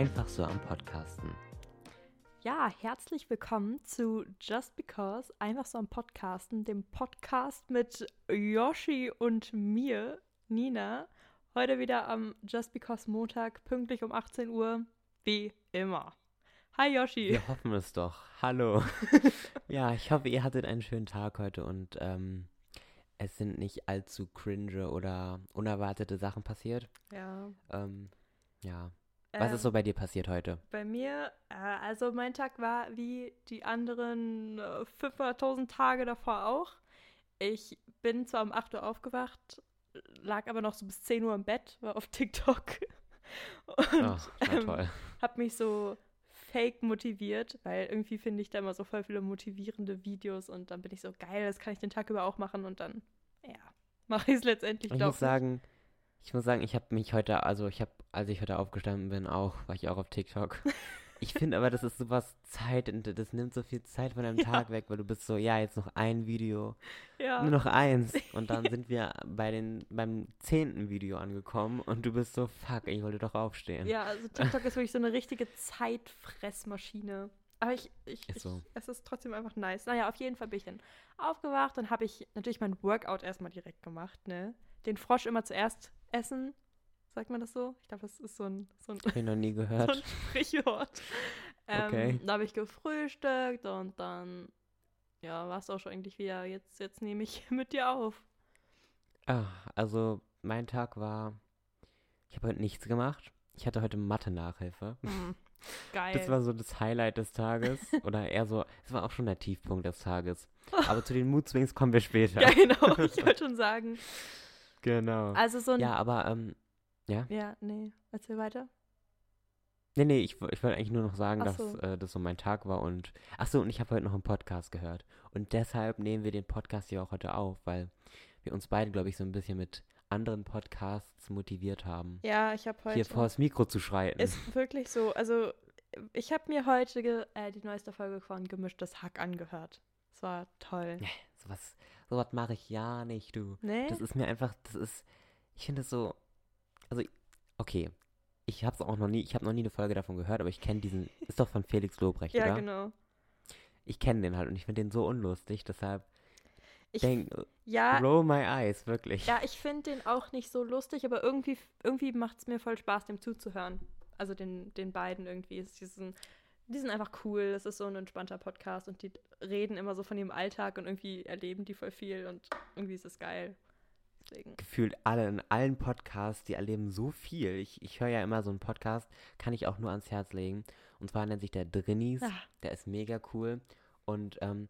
Einfach so am Podcasten. Ja, herzlich willkommen zu Just Because, einfach so am Podcasten, dem Podcast mit Yoshi und mir, Nina. Heute wieder am Just Because Montag, pünktlich um 18 Uhr, wie immer. Hi Yoshi. Wir hoffen es doch. Hallo. ja, ich hoffe, ihr hattet einen schönen Tag heute und ähm, es sind nicht allzu cringe oder unerwartete Sachen passiert. Ja. Ähm, ja. Was Ähm, ist so bei dir passiert heute? Bei mir, äh, also mein Tag war wie die anderen äh, 500.000 Tage davor auch. Ich bin zwar um 8 Uhr aufgewacht, lag aber noch so bis 10 Uhr im Bett, war auf TikTok und Ach, ähm, toll. hab mich so fake motiviert, weil irgendwie finde ich da immer so voll viele motivierende Videos und dann bin ich so geil, das kann ich den Tag über auch machen und dann, ja, mache ich es letztendlich Ich doch. muss sagen, ich muss sagen, ich habe mich heute, also ich habe, als ich heute aufgestanden bin, auch, war ich auch auf TikTok. Ich finde aber, das ist sowas Zeit, das nimmt so viel Zeit von deinem Ja. Tag weg, weil du bist so, ja, jetzt noch ein Video, ja. nur noch eins. Und dann sind wir bei den, beim zehnten Video angekommen und du bist so, fuck, ich wollte doch aufstehen. Ja, also TikTok ist wirklich so eine richtige Zeitfressmaschine. Aber ich, ich, Ist ich so. es ist trotzdem einfach nice. Naja, auf jeden Fall bin ich dann aufgewacht und habe ich natürlich mein Workout erstmal direkt gemacht, ne? Den Frosch immer zuerst essen. Sagt man das so? Ich glaube, das ist so ein, so ein, ich noch nie so ein gehört. Sprichwort. Ähm, Okay. Da habe ich gefrühstückt und dann, ja, war es auch schon eigentlich wieder. Jetzt, jetzt nehme ich mit dir auf. Ah, also mein Tag war, ich habe heute nichts gemacht. Ich hatte heute Mathe-Nachhilfe. Hm, geil. Das war so das Highlight des Tages. Oder eher so, es war auch schon der Tiefpunkt des Tages. Aber zu den Mood Swings kommen wir später. ja, genau. Ich wollte schon sagen. Genau. Also so ein. Ja, aber, ähm, ja. Ja, nee. Erzähl weiter. Nee, nee, ich, ich wollte eigentlich nur noch sagen, Ach dass so. äh, das so mein Tag war und, ach so, und ich habe heute noch einen Podcast gehört. Und deshalb nehmen wir den Podcast hier auch heute auf, weil wir uns beide, glaube ich, so ein bisschen mit anderen Podcasts motiviert haben, Ja, ich habe heute. hier vors Mikro zu schreiten. Ist wirklich so. Also, ich habe mir heute äh, die neueste Folge von Gemischtes Hack angehört. Es war toll. Sowas, sowas mache ich ja nicht, du. Nee? Das ist mir einfach, das ist, ich finde es so, also, okay, ich habe es auch noch nie, ich habe noch nie eine Folge davon gehört, aber ich kenne diesen, ist doch von Felix Lobrecht, ja, oder? genau. Ich kenne den halt und ich finde den so unlustig, deshalb Ich, denk, ja, roll my eyes, wirklich. ja, ich finde den auch nicht so lustig, aber irgendwie, irgendwie macht es mir voll Spaß, dem zuzuhören. Also den, den beiden irgendwie. Es ist diesen, die sind einfach cool. Es ist so ein entspannter Podcast und die reden immer so von ihrem Alltag und irgendwie erleben die voll viel und irgendwie ist es geil. Deswegen. Gefühlt alle, in allen Podcasts, die erleben so viel. Ich, ich höre ja immer so einen Podcast, kann ich auch nur ans Herz legen. Und zwar nennt sich der Drinnies. Ah. Der ist mega cool. Und ähm,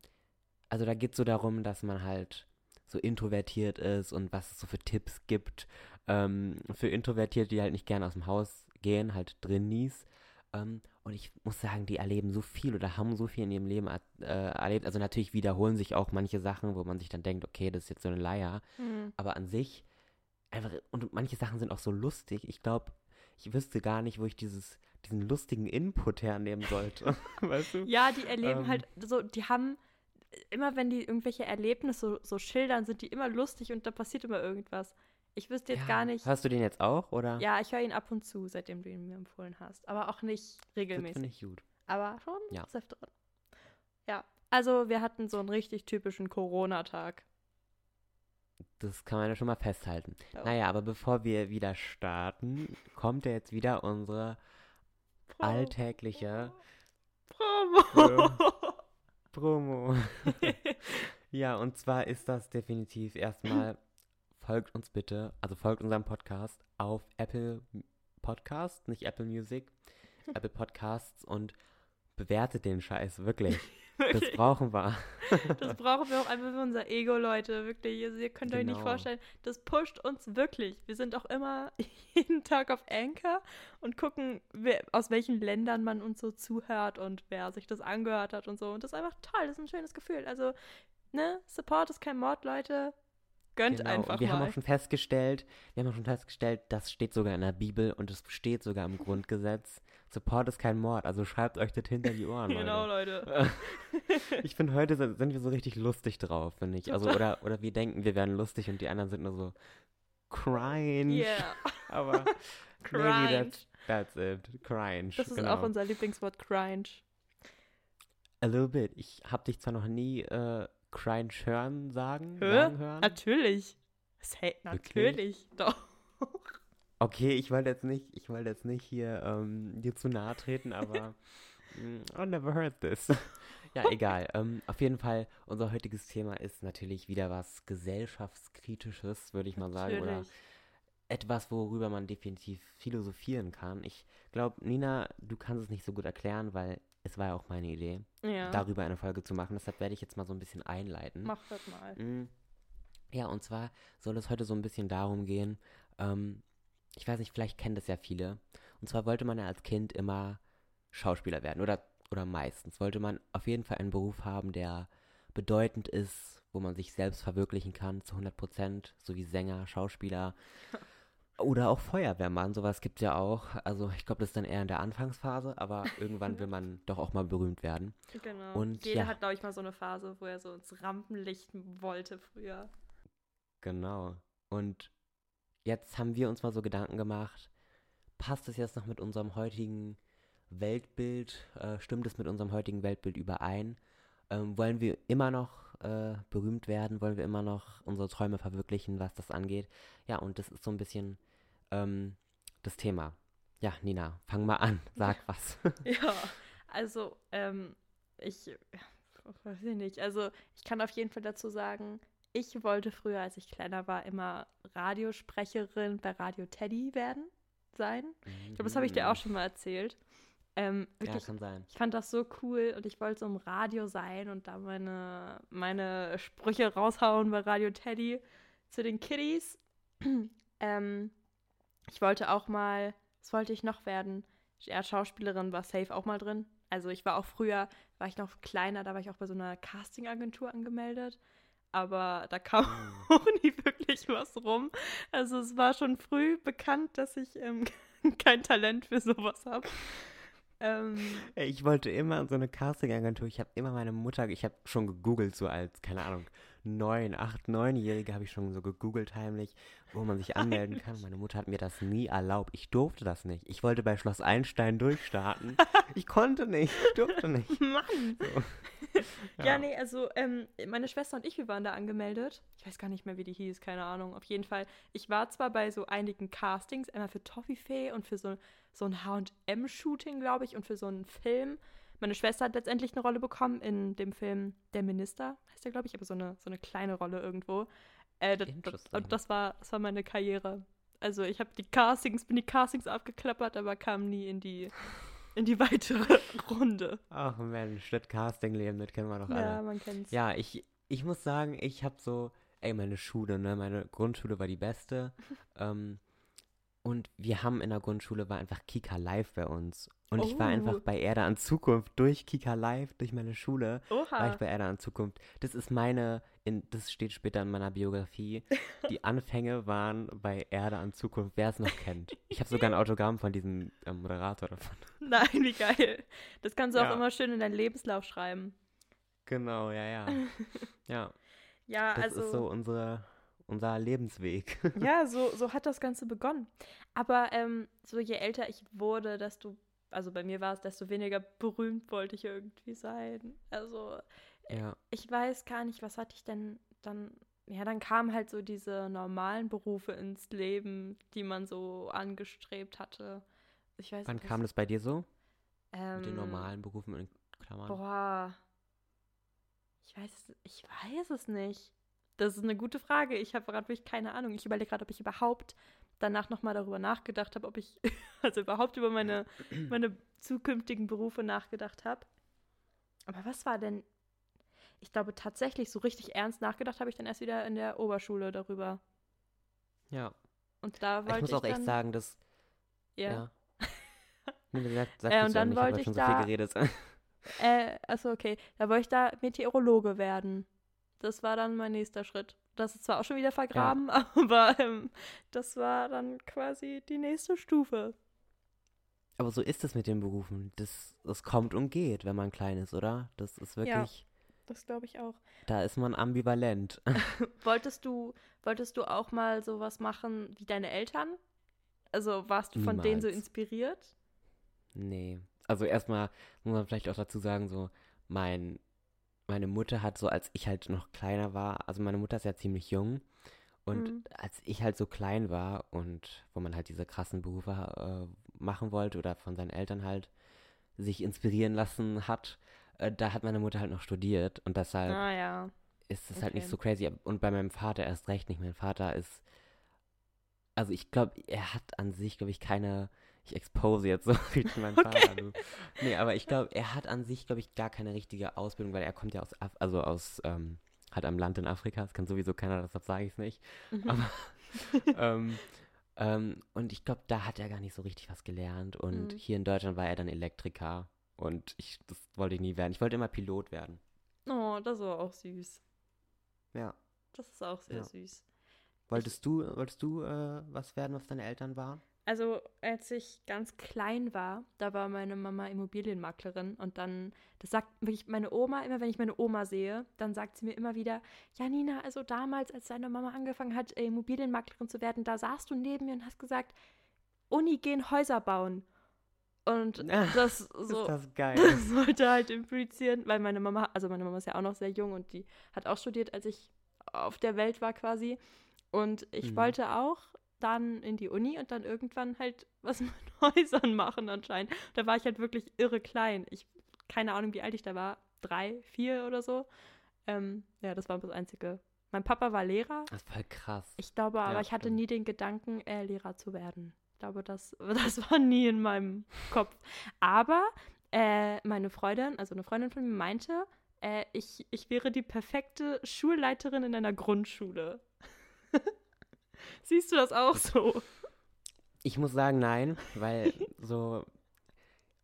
also da geht es so darum, dass man halt so introvertiert ist und was es so für Tipps gibt. Ähm, für Introvertierte, die halt nicht gerne aus dem Haus gehen, halt Drinnies. Ähm, und ich muss sagen, die erleben so viel oder haben so viel in ihrem Leben äh, erlebt. Also natürlich wiederholen sich auch manche Sachen, wo man sich dann denkt, okay, das ist jetzt so eine Leier. Hm. Aber an sich, einfach, und manche Sachen sind auch so lustig. Ich glaube, ich wüsste gar nicht, wo ich dieses, diesen lustigen Input hernehmen sollte. weißt du? Ja, die erleben Ähm. halt so, die haben immer, wenn die irgendwelche Erlebnisse so, so schildern, sind die immer lustig und da passiert immer irgendwas. Ich wüsste jetzt Ja. gar nicht. Hörst du den jetzt auch, oder? Ja, ich höre ihn ab und zu, seitdem du ihn mir empfohlen hast. Aber auch nicht Das regelmäßig. finde ich gut. Aber schon Ja. des Öfteren. Ja, also wir hatten so einen richtig typischen Corona-Tag. Das kann man ja schon mal festhalten. Ja. Naja, aber bevor wir wieder starten, kommt ja jetzt wieder unsere alltägliche Promo. Promo. ja, und zwar ist das definitiv erstmal, folgt uns bitte, also folgt unserem Podcast auf Apple Podcast, nicht Apple Music, Apple Podcasts und bewertet den Scheiß, wirklich. Das brauchen wir. Das brauchen wir auch einfach für unser Ego, Leute. Wirklich. Also ihr könnt euch nicht Genau. vorstellen, das pusht uns wirklich. Wir sind auch immer jeden Tag auf Anchor und gucken, wer, aus welchen Ländern man uns so zuhört und wer sich das angehört hat und so. Und das ist einfach toll. Das ist ein schönes Gefühl. Also, ne, Support ist kein Mord, Leute. Gönnt Genau, einfach und wir haben mal. auch schon festgestellt, wir haben auch schon festgestellt, das steht sogar in der Bibel und es steht sogar im Grundgesetz. Support ist kein Mord, also schreibt euch das hinter die Ohren, genau, Leute. Leute. Ich finde, heute sind wir so richtig lustig drauf, finde ich. Also, oder, oder wir denken, wir werden lustig und die anderen sind nur so crying. Yeah. Aber maybe Cringe. that's, That's it. Cringe. Das ist genau. auch unser Lieblingswort, cringe. A little bit. Ich habe dich zwar noch nie äh, cringe hören sagen, Hä? sagen hören. Natürlich. Say, natürlich, doch. Okay, ich wollte jetzt nicht, ich wollte jetzt nicht hier ähm, dir zu nahe treten, aber mm, I never heard this. ja, egal. Ähm, auf jeden Fall, unser heutiges Thema ist natürlich wieder was gesellschaftskritisches, würde ich mal sagen, oder etwas, worüber man definitiv philosophieren kann. Ich glaube, Nina, du kannst es nicht so gut erklären, weil es war ja auch meine Idee, Ja, darüber eine Folge zu machen. Deshalb werde ich jetzt mal so ein bisschen einleiten. mach das mal. Mm. Ja, und zwar soll es heute so ein bisschen darum gehen, ähm, ich weiß nicht, vielleicht kennen das ja viele. Und zwar wollte man ja als Kind immer Schauspieler werden oder, oder meistens wollte man auf jeden Fall einen Beruf haben, der bedeutend ist, wo man sich selbst verwirklichen kann zu 100 Prozent, so wie Sänger, Schauspieler oder auch Feuerwehrmann, sowas gibt es ja auch. Also ich glaube, das ist dann eher in der Anfangsphase, aber irgendwann will man doch auch mal berühmt werden. Genau. Und Jeder ja. hat, glaube ich, mal so eine Phase, wo er so ins Rampenlicht wollte früher. Genau. Und jetzt haben wir uns mal so Gedanken gemacht, passt es jetzt noch mit unserem heutigen Weltbild, äh, stimmt es mit unserem heutigen Weltbild überein? Ähm, wollen wir immer noch äh, berühmt werden? Wollen wir immer noch unsere Träume verwirklichen, was das angeht? Ja, und das ist so ein bisschen ähm, das Thema. Ja, Nina, fang mal an, sag was. Ja, also, ähm, ich, weiß ich nicht, also ich kann auf jeden Fall dazu sagen, ich wollte früher, als ich kleiner war, immer Radiosprecherin bei Radio Teddy werden, sein. Ich glaube, das habe ich dir auch schon mal erzählt. Ähm, Mhm. Ja, wirklich, kann sein. ich fand das so cool und ich wollte so im Radio sein und da meine, meine Sprüche raushauen bei Radio Teddy zu den Kiddies. ähm, ich wollte auch mal, was wollte ich noch werden? Ja, Schauspielerin war safe auch mal drin. Also ich war auch früher, war ich noch kleiner, da war ich auch bei so einer Castingagentur angemeldet. Aber da kam Oh. auch nie wirklich was rum. Also es war schon früh bekannt, dass ich ähm, kein Talent für sowas habe. Ähm, Ich wollte immer in so eine Casting-Agentur. Ich habe immer meine Mutter, ich habe schon gegoogelt, so als, keine Ahnung, neun, acht, neunjährige habe ich schon so gegoogelt heimlich, wo man sich anmelden kann. Meine Mutter hat mir das nie erlaubt. Ich durfte das nicht. Ich wollte bei Schloss Einstein durchstarten. Ich konnte nicht, ich durfte nicht. Mann. So. Ja, nee, also ähm, meine Schwester und ich, wir waren da angemeldet. Ich weiß gar nicht mehr, wie die hieß, keine Ahnung. Auf jeden Fall. Ich war zwar bei so einigen Castings, einmal für Toffifee und für so, so ein H&M-Shooting, glaube ich, und für so einen Film. Meine Schwester hat letztendlich eine Rolle bekommen in dem Film Der Minister, heißt der, glaube ich, aber so eine, so eine kleine Rolle irgendwo. Äh, das, das, das war, das war meine Karriere. Also ich habe die Castings, bin die Castings abgeklappert, aber kam nie in die, in die weitere Runde. Ach Mensch, das Casting-Leben, das kennen wir doch alle. Ja, man kennt's. Ja, ich, ich muss sagen, ich habe so, ey, meine Schule, ne, meine Grundschule war die beste. ähm, und wir haben in der Grundschule war einfach Kika Live bei uns. Und ich war Oh. einfach bei Erde an Zukunft durch Kika Live, durch meine Schule, war Oha. ich bei Erde an Zukunft. Das ist meine, in, das steht später in meiner Biografie. Die Anfänge waren bei Erde an Zukunft, wer es noch kennt. Ich habe sogar ein Autogramm von diesem ähm, Moderator davon. Nein, wie geil. Das kannst du auch Ja. immer schön in deinen Lebenslauf schreiben. Genau, ja, ja. Ja, Ja, das also. ist so unsere, unser Lebensweg. Ja, so, so hat das Ganze begonnen. Aber ähm, so je älter ich wurde, desto, also bei mir war es, desto weniger berühmt wollte ich irgendwie sein. Also ja. ich weiß gar nicht, was hatte ich denn dann. Ja, dann kamen halt so diese normalen Berufe ins Leben, die man so angestrebt hatte. Ich weiß Wann nicht. kam das bei dir so? ähm, Mit den normalen Berufen in Klammern? Boah. Ich weiß, ich weiß es nicht. Das ist eine gute Frage. Ich habe gerade wirklich keine Ahnung. Ich überlege gerade, ob ich überhaupt danach nochmal darüber nachgedacht habe, ob ich, also überhaupt über meine, meine zukünftigen Berufe nachgedacht habe. Aber was war denn? Ich glaube tatsächlich, so richtig ernst nachgedacht habe ich dann erst wieder in der Oberschule darüber. Ja. Und da wollte Ich ich, muss auch echt dann, sagen, dass. Ja. Ja. Nee, sag, sag Äh, und dann ich wollte ich schon da- so viel geredet. Äh, achso, okay. Da wollte ich da Meteorologe werden. Das war dann mein nächster Schritt. Das ist zwar auch schon wieder vergraben, aber ähm, das war dann quasi die nächste Stufe. Aber so ist es mit den Berufen. Das, das kommt und geht, wenn man klein ist, oder? Das ist wirklich. Das glaube ich auch. Da ist man ambivalent. Wolltest du, wolltest du auch mal sowas machen wie deine Eltern? Also warst du von denen so Niemals. inspiriert? Nee. Also erstmal muss man vielleicht auch dazu sagen, so mein, meine Mutter hat so, als ich halt noch kleiner war, also meine Mutter ist ja ziemlich jung und Mhm. als ich halt so klein war und wo man halt diese krassen Berufe äh, machen wollte oder von seinen Eltern halt sich inspirieren lassen hat, äh, da hat meine Mutter halt noch studiert und deshalb Ah ja. ist es halt nicht Okay. so crazy. Und bei meinem Vater erst recht nicht. Mein Vater ist, also ich glaube, er hat an sich, glaube ich, keine, ich expose jetzt so richtig meinen Vater. Du. Nee, aber ich glaube, er hat an sich, glaube ich, gar keine richtige Ausbildung, weil er kommt ja aus, Af also aus, ähm, halt am Land in Afrika, das kann sowieso keiner, deshalb sage ich es nicht. Mhm. Aber, ähm, ähm, und ich glaube, da hat er gar nicht so richtig was gelernt. Und Mhm. hier in Deutschland war er dann Elektriker. Und ich, das wollte ich nie werden. Ich wollte immer Pilot werden. Oh, das war auch süß. Ja. Das ist auch sehr Ja. süß. Wolltest du, wolltest du äh, was werden, was deine Eltern waren? Also, als ich ganz klein war, da war meine Mama Immobilienmaklerin und dann, das sagt wirklich meine Oma, immer wenn ich meine Oma sehe, dann sagt sie mir immer wieder, ja Nina, also damals, als deine Mama angefangen hat, äh, Immobilienmaklerin zu werden, da saßt du neben mir und hast gesagt, Uni gehen Häuser bauen. Und Ah, das so, das das sollte halt implizieren, weil meine Mama, also meine Mama ist ja auch noch sehr jung und die hat auch studiert, als ich auf der Welt war quasi. Und ich Mhm. wollte auch dann in die Uni und dann irgendwann halt was mit Häusern machen anscheinend. Da war ich halt wirklich irre klein. Ich, keine Ahnung, wie alt ich da war. Drei, vier oder so. Ähm, ja, das war das Einzige. Mein Papa war Lehrer. Das voll krass. Ich glaube aber, Ja, ich hatte nie den Gedanken, äh, Lehrer zu werden. Ich glaube, das, das war nie in meinem Kopf. Aber äh, meine Freundin, also eine Freundin von mir, meinte, äh, ich, ich wäre die perfekte Schulleiterin in einer Grundschule. Siehst du das auch so? Ich muss sagen, nein, weil so,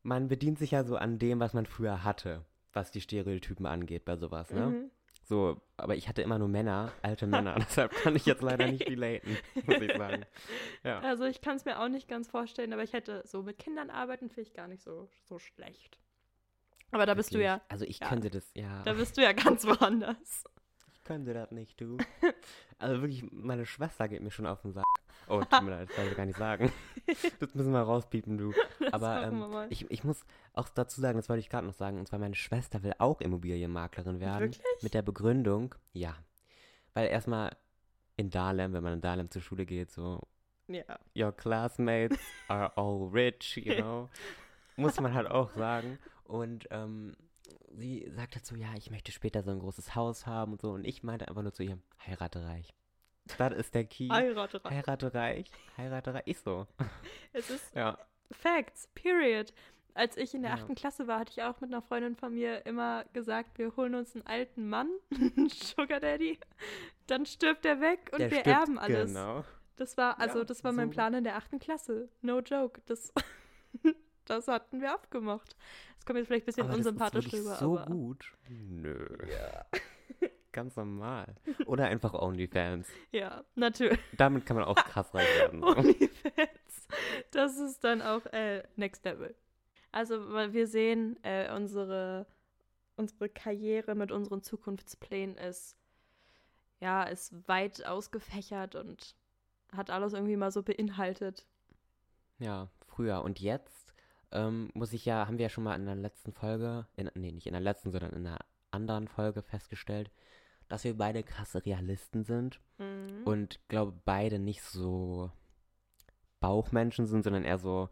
man bedient sich ja so an dem, was man früher hatte, was die Stereotypen angeht bei sowas, ne? Mhm. So, aber ich hatte immer nur Männer, alte Männer, deshalb kann ich jetzt leider nicht Okay. relaten, muss ich sagen. Ja. Also ich kann es mir auch nicht ganz vorstellen, aber ich hätte so mit Kindern arbeiten, finde ich gar nicht so, so schlecht. Aber da bist du Wirklich. ja, Also ich ja. könnte das, ja. da bist du ja ganz woanders. Könnte das nicht, du. Also wirklich, meine Schwester geht mir schon auf den Sack. Oh, tut mir leid, das soll ich gar nicht sagen. Das müssen wir rauspiepen, du. Das Aber ähm, ich, ich muss auch dazu sagen, das wollte ich gerade noch sagen, und zwar meine Schwester will auch Immobilienmaklerin werden. Wirklich? Mit der Begründung, ja. Weil erstmal in Dahlem, wenn man in Dahlem zur Schule geht, so, ja. your classmates are all rich, you know. Muss man halt auch sagen. Und ähm, sie sagt dazu, ja, ich möchte später so ein großes Haus haben und so. Und ich meinte einfach nur zu ihr, heirate reich. Das ist der Key. Heirate rein. Heirate reich, heirate reich. Ist so. Es ist Ja. Facts, period. Als ich in der Ja. achten Klasse war, hatte ich auch mit einer Freundin von mir immer gesagt, wir holen uns einen alten Mann, einen Sugar Daddy, dann stirbt er weg und Der wir stirbt, erben alles. Genau. Das war, also Ja, das war mein so. Plan in der achten Klasse. No joke. Das, das hatten wir abgemacht. Das kommt jetzt vielleicht ein bisschen Aber das ist unsympathisch rüber, so aber. gut. Nö. Ja. Ganz normal. Oder einfach OnlyFans. ja, natürlich. Damit kann man auch krass reich werden. so. OnlyFans. Das ist dann auch äh, Next Level. Also, weil wir sehen, äh, unsere, unsere Karriere mit unseren Zukunftsplänen ist, ja, ist weit ausgefächert und hat alles irgendwie mal so beinhaltet. Ja, früher. Und jetzt ähm, muss ich ja, haben wir ja schon mal in der letzten Folge, in, nee, nicht in der letzten, sondern in einer anderen Folge festgestellt, dass wir beide krasse Realisten sind Mhm. und glaube beide nicht so Bauchmenschen sind, sondern eher so,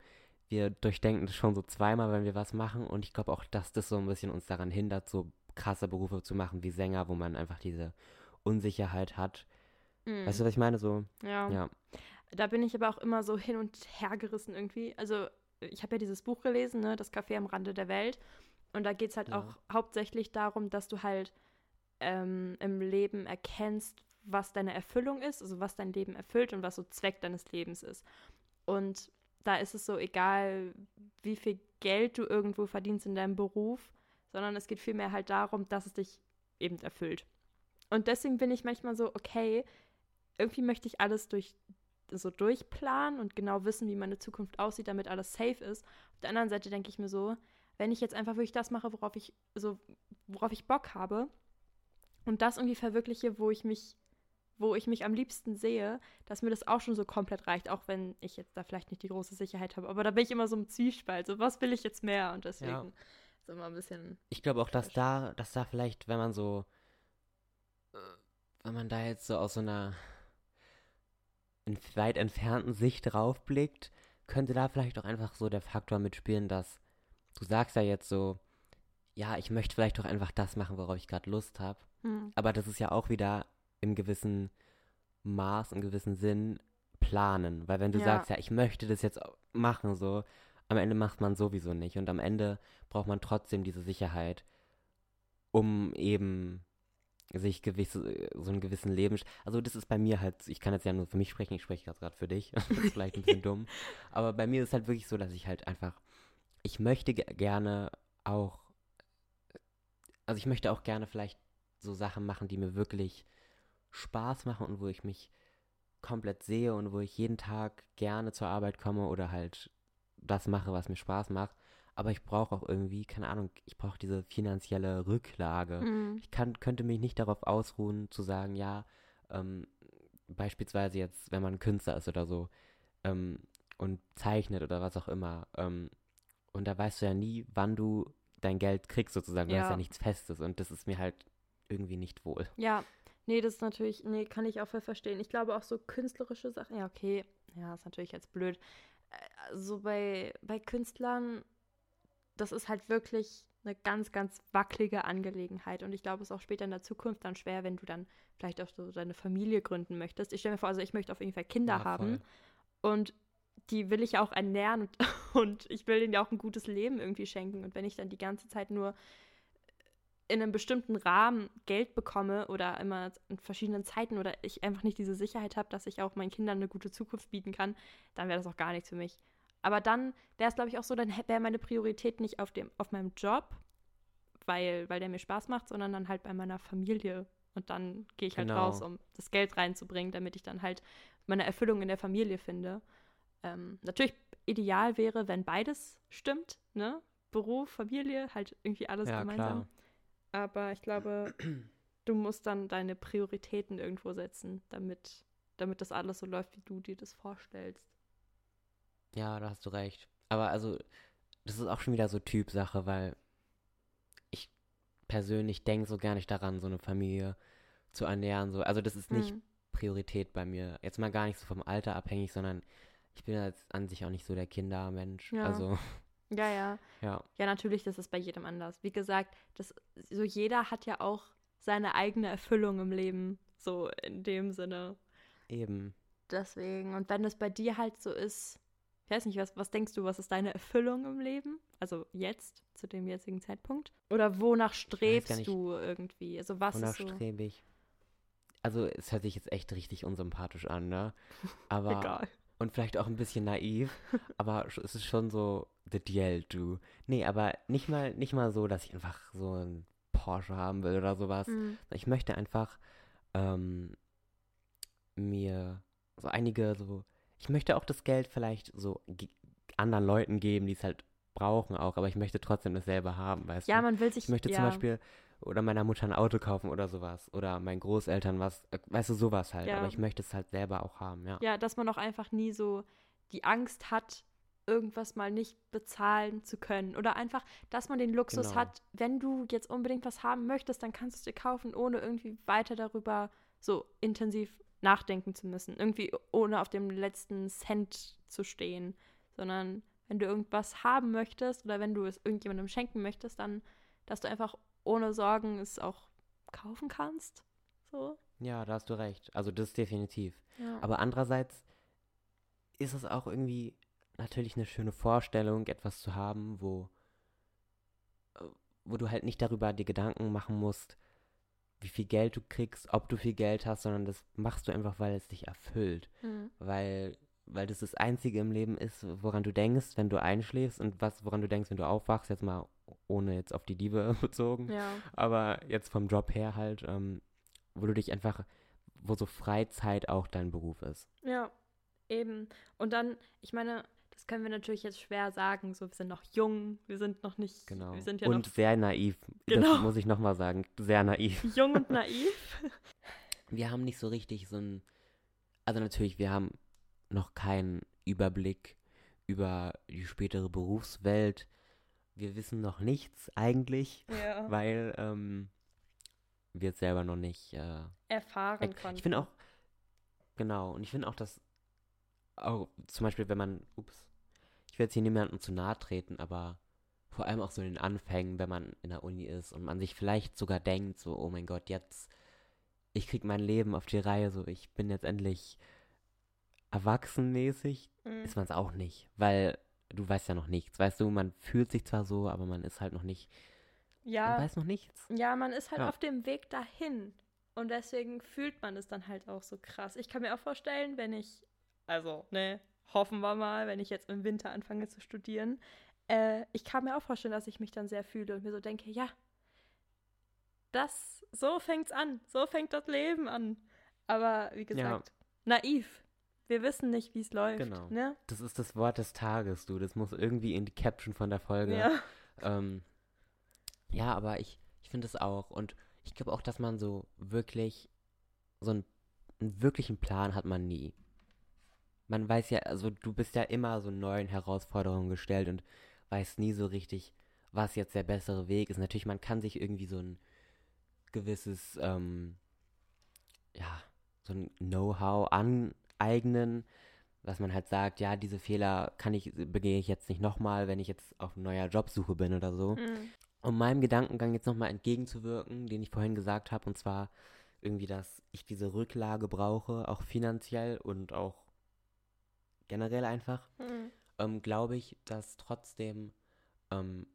wir durchdenken das schon so zweimal, wenn wir was machen und ich glaube auch, dass das so ein bisschen uns daran hindert, so krasse Berufe zu machen wie Sänger, wo man einfach diese Unsicherheit hat. Mhm. Weißt du, was ich meine? So, ja. ja. Da bin ich aber auch immer so hin und her gerissen irgendwie. Also, ich habe ja dieses Buch gelesen, ne, Das Café am Rande der Welt. Und da geht es halt Ja. auch hauptsächlich darum, dass du halt ähm, im Leben erkennst, was deine Erfüllung ist, also was dein Leben erfüllt und was so Zweck deines Lebens ist. Und da ist es so egal, wie viel Geld du irgendwo verdienst in deinem Beruf, sondern es geht vielmehr halt darum, dass es dich eben erfüllt. Und deswegen bin ich manchmal so, okay, irgendwie möchte ich alles durch so durchplanen und genau wissen, wie meine Zukunft aussieht, damit alles safe ist. Auf der anderen Seite denke ich mir so, wenn ich jetzt einfach wirklich das mache, worauf ich so worauf ich Bock habe und das irgendwie verwirkliche, wo ich mich wo ich mich am liebsten sehe, dass mir das auch schon so komplett reicht, auch wenn ich jetzt da vielleicht nicht die große Sicherheit habe. Aber da bin ich immer so im Zwiespalt. So, was will ich jetzt mehr? Und deswegen ja. ist immer ein bisschen. Ich glaube auch, dass da, dass da vielleicht, wenn man so, äh, wenn man da jetzt so aus so einer in weit entfernten Sicht draufblickt, könnte da vielleicht auch einfach so der Faktor mitspielen, dass du sagst ja jetzt so, ja, ich möchte vielleicht doch einfach das machen, worauf ich gerade Lust habe. Mhm. Aber das ist ja auch wieder im gewissen Maß, im gewissen Sinn planen. Weil wenn du ja. sagst, ja, ich möchte das jetzt machen, so, am Ende macht man sowieso nicht. Und am Ende braucht man trotzdem diese Sicherheit, um eben sich gewisse, so einen gewissen Leben. Also das ist bei mir halt, ich kann jetzt ja nur für mich sprechen, ich spreche gerade für dich. das ist vielleicht ein bisschen dumm. Aber bei mir ist halt wirklich so, dass ich halt einfach, ich möchte gerne auch, also ich möchte auch gerne vielleicht so Sachen machen, die mir wirklich Spaß machen und wo ich mich komplett sehe und wo ich jeden Tag gerne zur Arbeit komme oder halt das mache, was mir Spaß macht. Aber ich brauche auch irgendwie, keine Ahnung, ich brauche diese finanzielle Rücklage. Mhm. Ich kann, könnte mich nicht darauf ausruhen, zu sagen, ja, ähm, beispielsweise jetzt, wenn man Künstler ist oder so ähm, und zeichnet oder was auch immer. Ähm, und da weißt du ja nie, wann du dein Geld kriegst sozusagen, weil ja. es ja nichts Festes und das ist mir halt irgendwie nicht wohl. Ja, Nee, das ist natürlich, nee, kann ich auch voll verstehen. Ich glaube auch so künstlerische Sachen, ja, okay, ja, ist natürlich jetzt blöd. Äh, so also bei, bei Künstlern, das ist halt wirklich eine ganz, ganz wackelige Angelegenheit. Und ich glaube, es ist auch später in der Zukunft dann schwer, wenn du dann vielleicht auch so deine Familie gründen möchtest. Ich stelle mir vor, also ich möchte auf jeden Fall Kinder ja, haben. Und die will ich auch ernähren und, und ich will denen ja auch ein gutes Leben irgendwie schenken. Und wenn ich dann die ganze Zeit nur in einem bestimmten Rahmen Geld bekomme oder immer in verschiedenen Zeiten oder ich einfach nicht diese Sicherheit habe, dass ich auch meinen Kindern eine gute Zukunft bieten kann, dann wäre das auch gar nichts für mich. Aber dann wäre es, glaube ich, auch so, dann wäre meine Priorität nicht auf, dem, auf meinem Job, weil, weil der mir Spaß macht, sondern dann halt bei meiner Familie. Und dann gehe ich halt genau. raus, um das Geld reinzubringen, damit ich dann halt meine Erfüllung in der Familie finde. Ähm, natürlich ideal wäre, wenn beides stimmt, ne? Beruf, Familie, halt irgendwie alles ja, gemeinsam. Klar. Aber ich glaube, du musst dann deine Prioritäten irgendwo setzen, damit, damit das alles so läuft, wie du dir das vorstellst. Ja, da hast du recht. Aber also, das ist auch schon wieder so Typsache, weil ich persönlich denke so gar nicht daran, so eine Familie zu ernähren. So. Also das ist nicht hm. Priorität bei mir. Jetzt mal gar nicht so vom Alter abhängig, sondern ich bin jetzt an sich auch nicht so der Kindermensch. Ja. Also ja, ja. Ja. Ja, natürlich, das ist bei jedem anders. Wie gesagt, das, so jeder hat ja auch seine eigene Erfüllung im Leben, so in dem Sinne. Eben. Deswegen, und wenn es bei dir halt so ist, ich weiß nicht, was, was denkst du, was ist deine Erfüllung im Leben? Also jetzt, zu dem jetzigen Zeitpunkt? Oder wonach strebst du irgendwie? Also was wonach ist so? strebe ich? Also es hört sich jetzt echt richtig unsympathisch an, ne? Aber Egal und vielleicht auch ein bisschen naiv, aber es ist schon so the deal, du. Nee, aber nicht mal, nicht mal so, dass ich einfach so ein Porsche haben will oder sowas. Mhm. Ich möchte einfach ähm, mir so einige so, ich möchte auch das Geld vielleicht so anderen Leuten geben, die es halt brauchen auch, aber ich möchte trotzdem dasselbe haben, weißt ja, du? Ja, man will sich, Ich möchte ja. zum Beispiel oder meiner Mutter ein Auto kaufen oder sowas. Oder meinen Großeltern was, äh, weißt du, sowas halt. Ja. Aber ich möchte es halt selber auch haben, ja. Ja, dass man auch einfach nie so die Angst hat, irgendwas mal nicht bezahlen zu können. Oder einfach, dass man den Luxus genau. hat, wenn du jetzt unbedingt was haben möchtest, dann kannst du es dir kaufen, ohne irgendwie weiter darüber so intensiv nachdenken zu müssen. Irgendwie ohne auf dem letzten Cent zu stehen. Sondern wenn du irgendwas haben möchtest oder wenn du es irgendjemandem schenken möchtest, dann, dass du einfach ohne Sorgen es auch kaufen kannst. So. Ja, da hast du recht. Also das definitiv. Ja. Aber andererseits ist es auch irgendwie natürlich eine schöne Vorstellung, etwas zu haben, wo, äh, wo du halt nicht darüber die Gedanken machen musst, wie viel Geld du kriegst, ob du viel Geld hast, sondern das machst du einfach, weil es dich erfüllt. Mhm. Weil, weil das das Einzige im Leben ist, woran du denkst, wenn du einschläfst und was, woran du denkst, wenn du aufwachst, jetzt mal ohne jetzt auf die Liebe bezogen, ja. aber jetzt vom Job her halt, ähm, wo du dich einfach, wo so Freizeit auch dein Beruf ist. Ja, eben. Und dann, ich meine, das können wir natürlich jetzt schwer sagen, so wir sind noch jung, wir sind noch nicht, genau. wir sind ja und noch, sehr naiv. Genau. Das muss ich nochmal sagen, sehr naiv. Jung und naiv. wir haben nicht so richtig so ein, also natürlich, wir haben noch keinen Überblick über die spätere Berufswelt. Wir wissen noch nichts eigentlich, Ja. weil ähm, wir es selber noch nicht äh, Erfahren konnten. Ich finde auch, genau, und ich finde auch, dass auch zum Beispiel, wenn man, ups, ich will jetzt hier niemandem zu nahe treten, aber vor allem auch so in den Anfängen, wenn man in der Uni ist und man sich vielleicht sogar denkt, so, oh mein Gott, jetzt, ich krieg mein Leben auf die Reihe, so, ich bin jetzt endlich erwachsenmäßig, Mhm. ist man es auch nicht, weil du weißt ja noch nichts, weißt du, man fühlt sich zwar so, aber man ist halt noch nicht, man Ja, weiß noch nichts. ja, man ist halt Ja. auf dem Weg dahin. Und deswegen fühlt man es dann halt auch so krass. Ich kann mir auch vorstellen, wenn ich, also, ne, hoffen wir mal, wenn ich jetzt im Winter anfange zu studieren, äh, ich kann mir auch vorstellen, dass ich mich dann sehr fühle und mir so denke, ja, das, so fängt's an, so fängt das Leben an. Aber wie gesagt, naiv. Wir wissen nicht, wie es läuft. Genau. Ne? Das ist das Wort des Tages, du, das muss irgendwie in die Caption von der Folge. Ja. Ähm, ja, aber ich, ich finde es auch. Und ich glaube auch, dass man so wirklich, so einen, einen wirklichen Plan hat man nie. Man weiß ja, also du bist ja immer so neuen Herausforderungen gestellt und weißt nie so richtig, was jetzt der bessere Weg ist. Natürlich, man kann sich irgendwie so ein gewisses, ähm, ja, so ein Know-how aneignen, was man halt sagt, ja, diese Fehler kann ich, begehe ich jetzt nicht nochmal, wenn ich jetzt auf neuer Jobsuche bin oder so. Mhm. Um meinem Gedankengang jetzt nochmal entgegenzuwirken, den ich vorhin gesagt habe, und zwar irgendwie, dass ich diese Rücklage brauche, auch finanziell und auch generell einfach, Mhm. ähm, glaube ich, dass trotzdem ähm,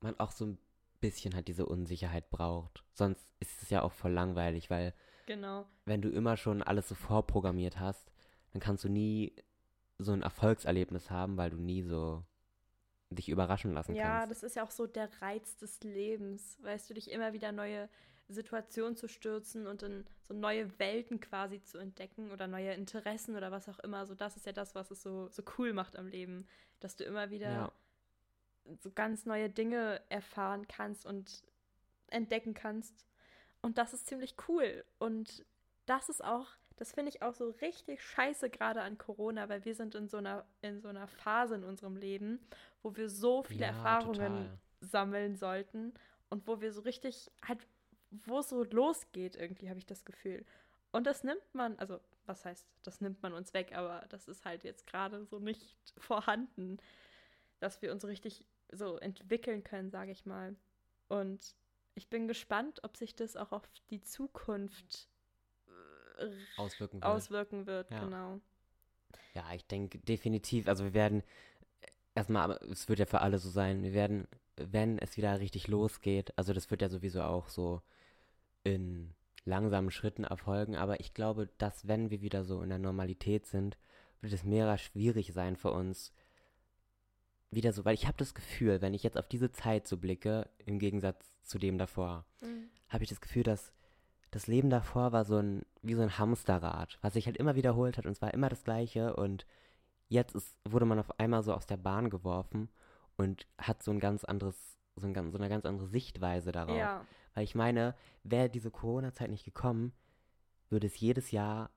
man auch so ein bisschen halt diese Unsicherheit braucht. Sonst ist es ja auch voll langweilig, weil Genau. wenn du immer schon alles so vorprogrammiert hast, dann kannst du nie so ein Erfolgserlebnis haben, weil du nie so dich überraschen lassen Ja, kannst. das ist ja auch so der Reiz des Lebens, weißt du, dich immer wieder neue Situationen zu stürzen und in so neue Welten quasi zu entdecken oder neue Interessen oder was auch immer. So, das ist ja das, was es so, so cool macht am Leben, dass du immer wieder Ja. so ganz neue Dinge erfahren kannst und entdecken kannst. Und das ist ziemlich cool. Und das ist auch, das finde ich auch so richtig scheiße gerade an Corona, weil wir sind in so einer, in so einer Phase in unserem Leben, wo wir so viele Ja, Erfahrungen total. sammeln sollten und wo wir so richtig halt, wo es so losgeht irgendwie, habe ich das Gefühl. Und das nimmt man, also was heißt, das nimmt man uns weg, aber das ist halt jetzt gerade so nicht vorhanden, dass wir uns so richtig so entwickeln können, sage ich mal. Und ich bin gespannt, ob sich das auch auf die Zukunft äh, Auswirken wird. auswirken wird, Ja. genau. Ja, ich denke definitiv. Also wir werden erstmal, aber es wird ja für alle so sein, wir werden, wenn es wieder richtig losgeht, also das wird ja sowieso auch so in langsamen Schritten erfolgen, aber ich glaube, dass wenn wir wieder so in der Normalität sind, wird es mega schwierig sein für uns, wieder so, weil ich habe das Gefühl, wenn ich jetzt auf diese Zeit so blicke, im Gegensatz zu dem davor, habe ich das Gefühl, dass das Leben davor war so ein, wie so ein Hamsterrad, was sich halt immer wiederholt hat und es war immer das Gleiche. Und jetzt ist, wurde man auf einmal so aus der Bahn geworfen und hat so ein ganz anderes, so, ein, so eine ganz andere Sichtweise darauf. Ja, Weil ich meine, wäre diese Corona-Zeit nicht gekommen, würde es jedes Jahr,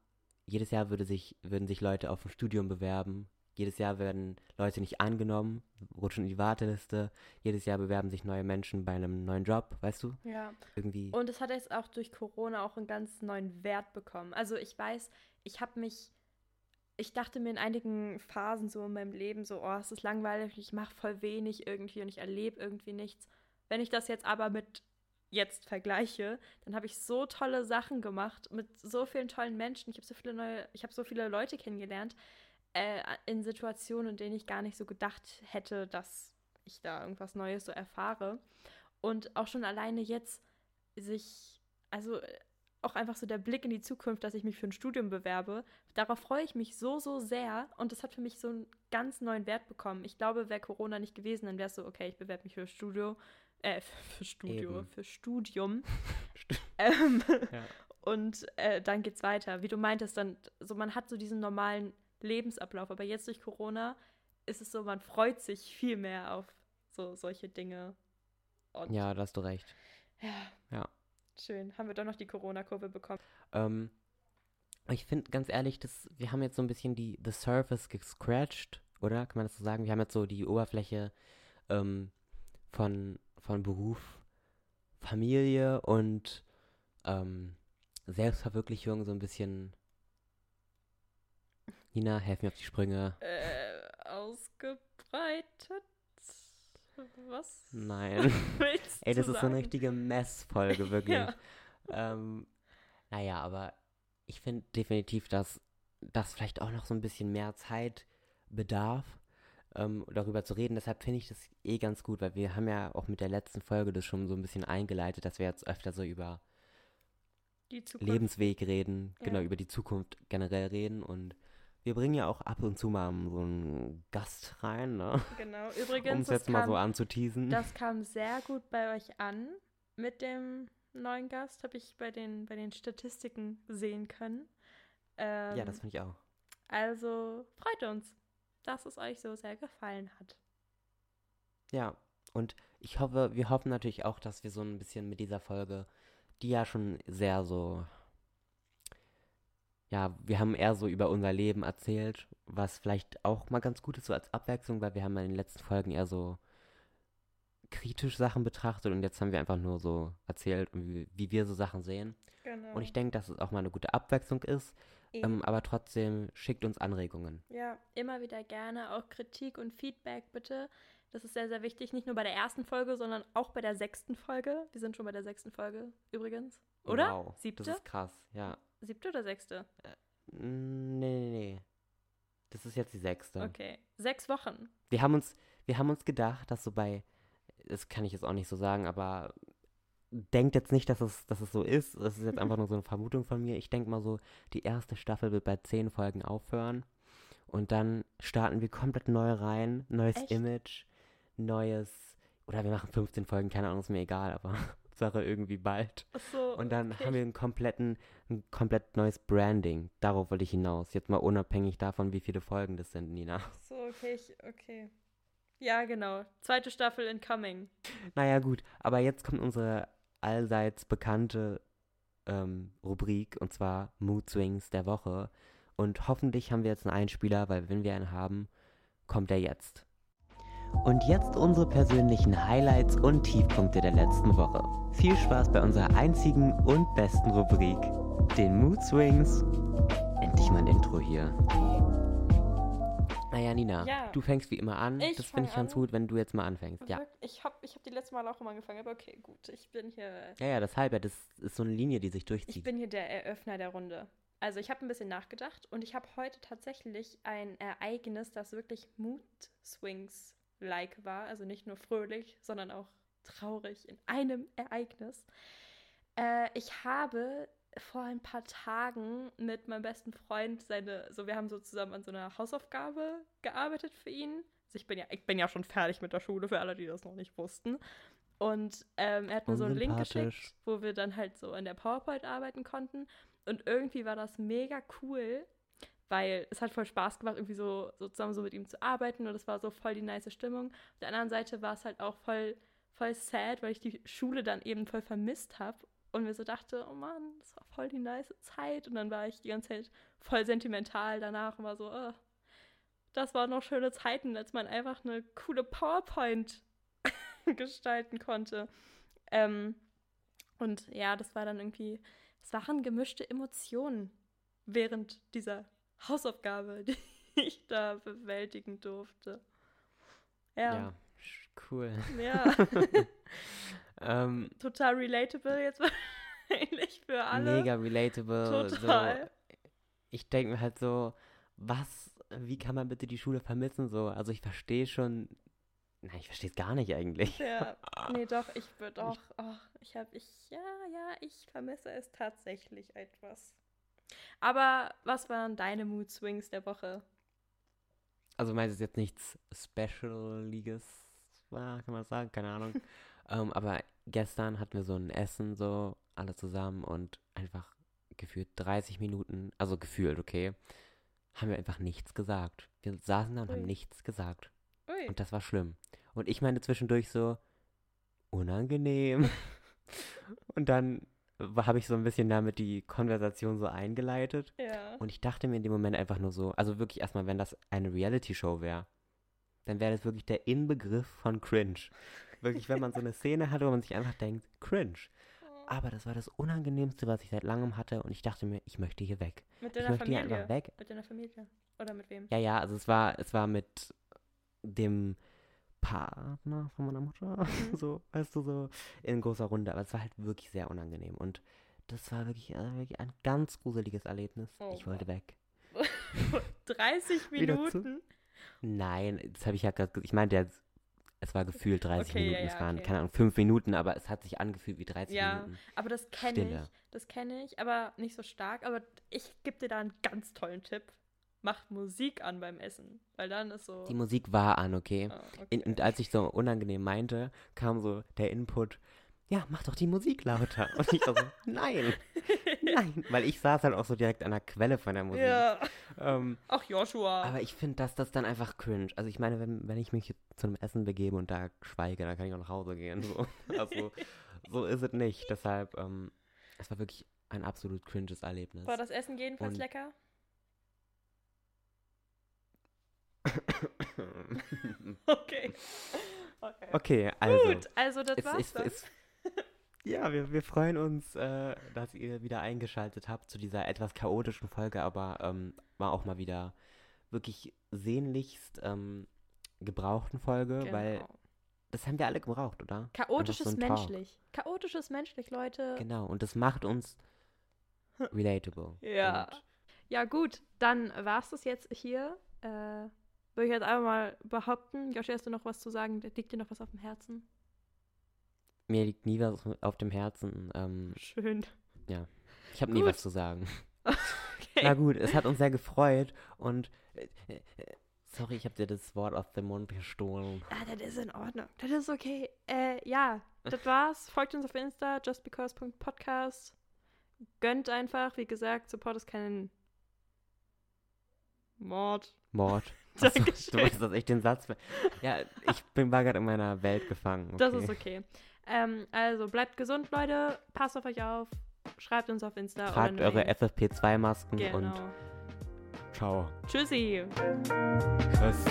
jedes Jahr würde sich, würden sich Leute auf ein Studium bewerben. Jedes Jahr werden Leute nicht angenommen, rutschen in die Warteliste. Jedes Jahr bewerben sich neue Menschen bei einem neuen Job, weißt du? ja. Irgendwie. Und es hat jetzt auch durch Corona auch einen ganz neuen Wert bekommen. Also ich weiß, ich habe mich, ich dachte mir in einigen Phasen so in meinem Leben so, oh, es ist langweilig, ich mache voll wenig irgendwie und ich erlebe irgendwie nichts. Wenn ich das jetzt aber mit jetzt vergleiche, dann habe ich so tolle Sachen gemacht mit so vielen tollen Menschen. Ich habe so viele neue, ich habe so viele Leute kennengelernt äh, in Situationen, in denen ich gar nicht so gedacht hätte, dass ich da irgendwas Neues so erfahre. Und auch schon alleine jetzt sich, also äh, auch einfach so der Blick in die Zukunft, dass ich mich für ein Studium bewerbe, darauf freue ich mich so, so sehr und das hat für mich so einen ganz neuen Wert bekommen. Ich glaube, wäre Corona nicht gewesen, dann wäre es so, okay, ich bewerbe mich für Studio, äh, für Studio, Eben. für Studium. Stu- ähm, Ja. Und äh, dann geht's weiter. Wie du meintest, dann, so man hat so diesen normalen Lebensablauf, aber jetzt durch Corona ist es so, man freut sich viel mehr auf so solche Dinge. Und Ja, da hast du recht. ja. Ja. Schön. Haben wir doch noch die Corona-Kurve bekommen. Ähm, ich finde ganz ehrlich, das, wir haben jetzt so ein bisschen die The Surface gescratcht, oder? Kann man das so sagen? Wir haben jetzt so die Oberfläche ähm, von, von Beruf, Familie und ähm, Selbstverwirklichung so ein bisschen. Nina, helf mir auf die Sprünge. Äh, ausgebreitet. Was? Nein. Ey, das ist so eine sagen? richtige Messfolge, wirklich. Ja. ähm, naja, aber ich finde definitiv, dass das vielleicht auch noch so ein bisschen mehr Zeit bedarf, ähm, darüber zu reden. Deshalb finde ich das eh ganz gut, weil wir haben ja auch mit der letzten Folge das schon so ein bisschen eingeleitet, dass wir jetzt öfter so über. Lebensweg reden, genau, Ja. über die Zukunft generell reden und wir bringen ja auch ab und zu mal so einen Gast rein, ne? Genau. um Übrigens, es das jetzt mal kam, so anzuteasen. das kam sehr gut bei euch an mit dem neuen Gast, habe ich bei den, bei den Statistiken sehen können. Ähm, ja, das finde ich auch. Also freut uns, dass es euch so sehr gefallen hat. Ja, und ich hoffe, wir hoffen natürlich auch, dass wir so ein bisschen mit dieser Folge, die ja schon sehr so, ja, wir haben eher so über unser Leben erzählt, was vielleicht auch mal ganz gut ist, so als Abwechslung, weil wir haben in den letzten Folgen eher so kritisch Sachen betrachtet und jetzt haben wir einfach nur so erzählt, wie, wie wir so Sachen sehen. Genau. Und ich denke, dass es auch mal eine gute Abwechslung ist, ähm, aber trotzdem schickt uns Anregungen. Ja, immer wieder gerne. Auch Kritik und Feedback bitte. Das ist sehr, sehr wichtig. Nicht nur bei der ersten Folge, sondern auch bei der sechsten Folge. Wir sind schon bei der sechsten Folge übrigens. Oder? Wow, Siebte? das ist krass, ja. Siebte oder sechste? Mm, Nee, nee, nee. Das ist jetzt die sechste. Okay. Sechs Wochen. Wir haben uns, wir haben uns gedacht, dass so bei, das kann ich jetzt auch nicht so sagen, aber denkt jetzt nicht, dass es, dass es so ist. Das ist jetzt einfach nur so eine Vermutung von mir. Ich denke mal so, die erste Staffel wird bei zehn Folgen aufhören. Und dann starten wir komplett neu rein. Neues Echt? Image, neues, oder wir machen 15 Folgen, keine Ahnung, ist mir egal, aber Sache irgendwie bald. Ach so, Und dann okay. haben wir einen kompletten, ein komplett neues Branding. Darauf wollte ich hinaus. Jetzt mal unabhängig davon, wie viele Folgen das sind, Nina. Ach so, okay, ich, okay. Ja, genau. Zweite Staffel incoming. Naja, gut, aber jetzt kommt unsere allseits bekannte ähm, Rubrik und zwar Mood Swings der Woche. Und hoffentlich haben wir jetzt einen Einspieler, weil wenn wir einen haben, kommt er jetzt. Und jetzt unsere persönlichen Highlights und Tiefpunkte der letzten Woche. Viel Spaß bei unserer einzigen und besten Rubrik, den Mood Swings. Endlich mal ein Intro hier. Naja, Nina, Ja. du fängst wie immer an. Ich das finde ich ganz an. gut, wenn du jetzt mal anfängst. Ja. Ich habe ich hab die letzte Mal auch immer angefangen, aber okay, gut. Ich bin hier Ja, ja, deshalb, ja, das ist so eine Linie, die sich Ich durchzieht. bin hier der Eröffner der Runde. Also ich habe ein bisschen nachgedacht und ich habe heute tatsächlich ein Ereignis, das wirklich Mood Swings like war. Also nicht nur fröhlich, sondern auch traurig in einem Ereignis. Äh, ich habe vor ein paar Tagen mit meinem besten Freund seine, so wir haben so zusammen an so einer Hausaufgabe gearbeitet für ihn. Also ich bin ja, ich bin ja schon fertig mit der Schule, für alle, die das noch nicht wussten. Und ähm, er hat mir so einen Link geschickt, wo wir dann halt so an der PowerPoint arbeiten konnten. Und irgendwie war das mega cool, weil es hat voll Spaß gemacht, irgendwie so, so zusammen so mit ihm zu arbeiten. Und es war so voll die nice Stimmung. Auf der anderen Seite war es halt auch voll, voll sad, weil ich die Schule dann eben voll vermisst habe. Und mir so dachte, oh Mann, das war voll die nice Zeit. Und dann war ich die ganze Zeit voll sentimental danach und war so, oh, das waren noch schöne Zeiten, als man einfach eine coole PowerPoint gestalten konnte. Ähm, und ja, das war dann irgendwie, es waren gemischte Emotionen während dieser Hausaufgabe, die ich da bewältigen durfte. Ja, Ja, cool. ja. ähm, total relatable jetzt wahrscheinlich für alle. mega relatable. Total. So, ich denke mir halt so, was, wie kann man bitte die Schule vermissen? So, also ich verstehe schon, nein, ich verstehe es gar nicht eigentlich. Ja, nee, doch, ich würde auch, oh, ich habe, ich, ja, ja, ich vermisse es tatsächlich etwas. Aber was waren deine Mood Swings der Woche? Also meinst du jetzt nichts Special-Liges, war, kann man sagen, keine Ahnung. ähm, aber gestern hatten wir so ein Essen, so alle zusammen und einfach gefühlt 30 Minuten, also gefühlt, okay, haben wir einfach nichts gesagt. Wir saßen da und haben Ui. nichts gesagt. Ui. Und das war schlimm. Und ich meine zwischendurch so, unangenehm. und dann habe ich so ein bisschen damit die Konversation so eingeleitet. Ja. Und ich dachte mir in dem Moment einfach nur so, also wirklich erstmal, wenn das eine Reality-Show wäre, dann wäre das wirklich der Inbegriff von cringe. Wirklich, wenn man so eine Szene hat, wo man sich einfach denkt, cringe. Aber das war das Unangenehmste, was ich seit langem hatte und ich dachte mir, ich möchte hier weg. Mit Ich deiner möchte hier Familie. einfach weg. Mit deiner Familie. Oder mit wem? Ja, ja, also es war, es war mit dem Partner von meiner Mutter, Mhm. so, weißt du, so in großer Runde. Aber es war halt wirklich sehr unangenehm und das war wirklich, äh, wirklich ein ganz gruseliges Erlebnis. Oh, ich wollte weg. 30 Wieder zu- Minuten? Nein, das habe ich ja gerade, ich meinte jetzt, es war gefühlt 30 Okay, ja, Minuten, es ja, waren, okay. keine Ahnung, 5 Minuten, aber es hat sich angefühlt wie 30 Ja. Minuten. Aber das kenne ich. Das kenne ich, aber nicht so stark. Aber ich gebe dir da einen ganz tollen Tipp. Macht Musik an beim Essen. Weil dann ist so. Die Musik war an, okay? Ah, okay. In, und als ich so unangenehm meinte, kam so der Input, ja, mach doch die Musik lauter. Und ich so, nein, nein. Weil ich saß halt auch so direkt an der Quelle von der Musik. ja. Ähm, Ach, Joshua. aber ich finde, dass das dann einfach cringe. Also ich meine, wenn, wenn ich mich zu einem Essen begebe und da schweige, dann kann ich auch nach Hause gehen. So. Also so ist es nicht. Deshalb, ähm, es war wirklich ein absolut cringes Erlebnis. War das Essen jedenfalls Und- lecker? Okay. Okay. okay, also. Gut, also das es, war's es, dann. es, ja, wir, wir freuen uns, äh, dass ihr wieder eingeschaltet habt zu dieser etwas chaotischen Folge, aber ähm, war auch mal wieder wirklich sehnlichst ähm, gebrauchten Folge, weil Genau. das haben wir alle gebraucht, oder? Chaotisches Talk. menschlich. Chaotisches menschlich, Leute. Genau, und das macht uns relatable. Ja. Und Ja, gut, dann war's das jetzt hier. Äh, würde ich jetzt einfach mal behaupten. Joshi, hast du noch was zu sagen? Liegt dir noch was auf dem Herzen? Mir liegt nie was auf dem Herzen. Ähm, Schön. ich habe nie was zu sagen. Okay. Na gut, es hat uns sehr gefreut und äh, äh, sorry, ich habe dir das Wort aus dem Mund gestohlen. Ah, das ist in Ordnung. Das ist okay. Äh, ja, das war's. Folgt uns auf Insta, justbecause.podcast. Gönnt einfach, wie gesagt, Support ist kein Mord. Mord. Achso, du Dankeschön. wolltest das echt den Satz. Ja, ich bin war gerade in meiner Welt gefangen. Okay. Das ist okay. Ähm, also bleibt gesund, Leute. Passt auf euch auf. Schreibt uns auf Insta. Tragt eure Mail. FFP2-Masken Genau. und ciao. Tschüssi. Tschüss.